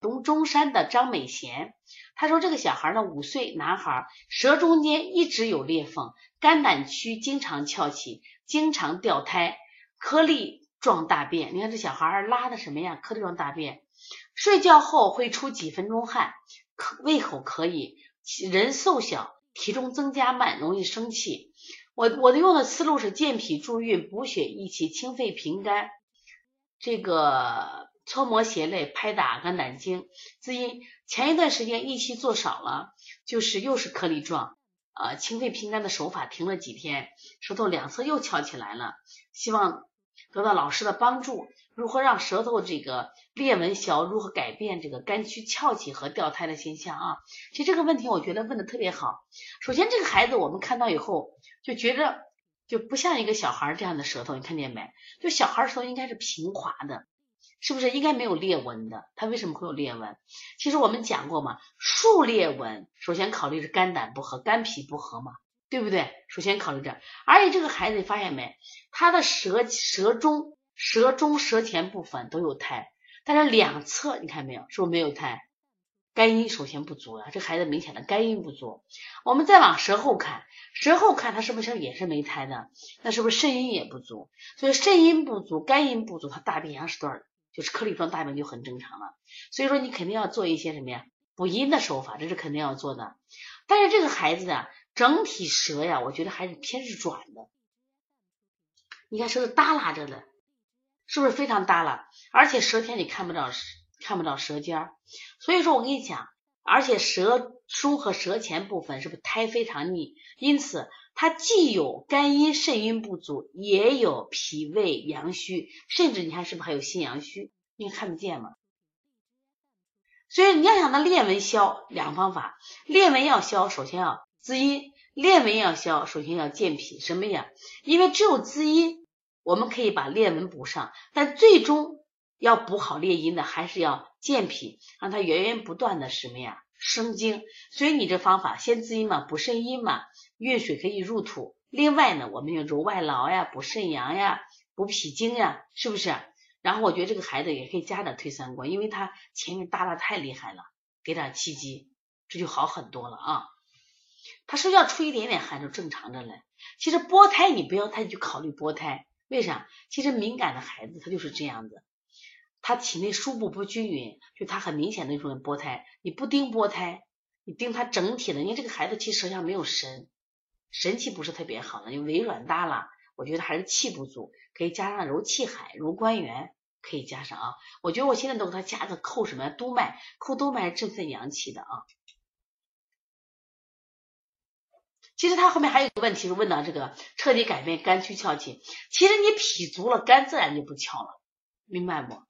东中山的张美贤，他说这个小孩呢，五岁男孩，舌中间一直有裂缝，肝胆区经常翘起，经常掉胎，颗粒状大便。你看这小孩拉的什么呀？颗粒状大便。睡觉后会出几分钟汗，可胃口可以，人瘦小，体重增加慢，容易生气。我我的用的思路是健脾助运、补血益气、清肺平肝，这个搓摩胁肋、拍打肝胆经。滋阴前一段时间益气做少了，就是又是颗粒状，呃，清肺平肝的手法停了几天，舌头两侧又翘起来了，希望得到老师的帮助。如何让舌头这个裂纹小？如何改变这个肝区翘起和掉胎的现象啊？其实这个问题我觉得问的特别好。首先这个孩子我们看到以后就觉着就不像一个小孩这样的舌头，你看见没？就小孩舌头应该是平滑的，是不是？应该没有裂纹的。他为什么会有裂纹？其实我们讲过嘛，竖裂纹首先考虑是肝胆不和、肝脾不和嘛，对不对？首先考虑这，而且这个孩子你发现没，他的舌舌中。舌中、舌前部分都有苔，但是两侧你看没有，是不是没有苔？肝阴首先不足啊，这孩子明显的肝阴不足。我们再往舌后看，舌后看他是不是也是没苔的？那是不是肾阴也不足？所以肾阴不足、肝阴不足，他大便羊屎段就是颗粒状大便就很正常了。所以说你肯定要做一些什么呀？补阴的手法，这是肯定要做的。但是这个孩子呀，整体舌呀，我觉得还是偏是软的。你看舌头耷拉着的。是不是非常耷拉？而且舌尖你看不到，看不到舌尖儿。所以说我跟你讲，而且舌枢和舌前部分是不是苔非常腻？因此它既有肝阴肾阴不足，也有脾胃阳虚，甚至你看是不是还有心阳虚？你看得见吗？所以你要想它裂纹消，两个方法：裂纹要消，首先要滋阴；裂纹要消，首先要健脾。什么呀？因为只有滋阴。我们可以把裂纹补上，但最终要补好裂阴的，还是要健脾，让它源源不断的什么呀生精。所以你这方法先滋阴嘛，补肾阴嘛，运水可以入土。另外呢，我们用揉外劳呀，补肾阳呀，补脾经呀，是不是？然后我觉得这个孩子也可以加点推三关，因为他前面耷拉太厉害了，给点气机，这就好很多了啊。他说要出一点点汗就正常着嘞。其实剥胎你不要太去考虑剥胎。为啥？其实敏感的孩子他就是这样子，他体内输布不均匀，就他很明显的一种剥胎。你不盯剥胎，你盯他整体的，因为这个孩子其实舌象没有神，神气不是特别好的，就微软大了。我觉得还是气不足，可以加上揉气海、揉关元，可以加上啊。我觉得我现在都给他加个扣什么督脉，扣督脉振奋阳气的啊。其实他后面还有一个问题是问到这个彻底改变肝区翘起，其实你脾足了，肝自然就不翘了，明白不？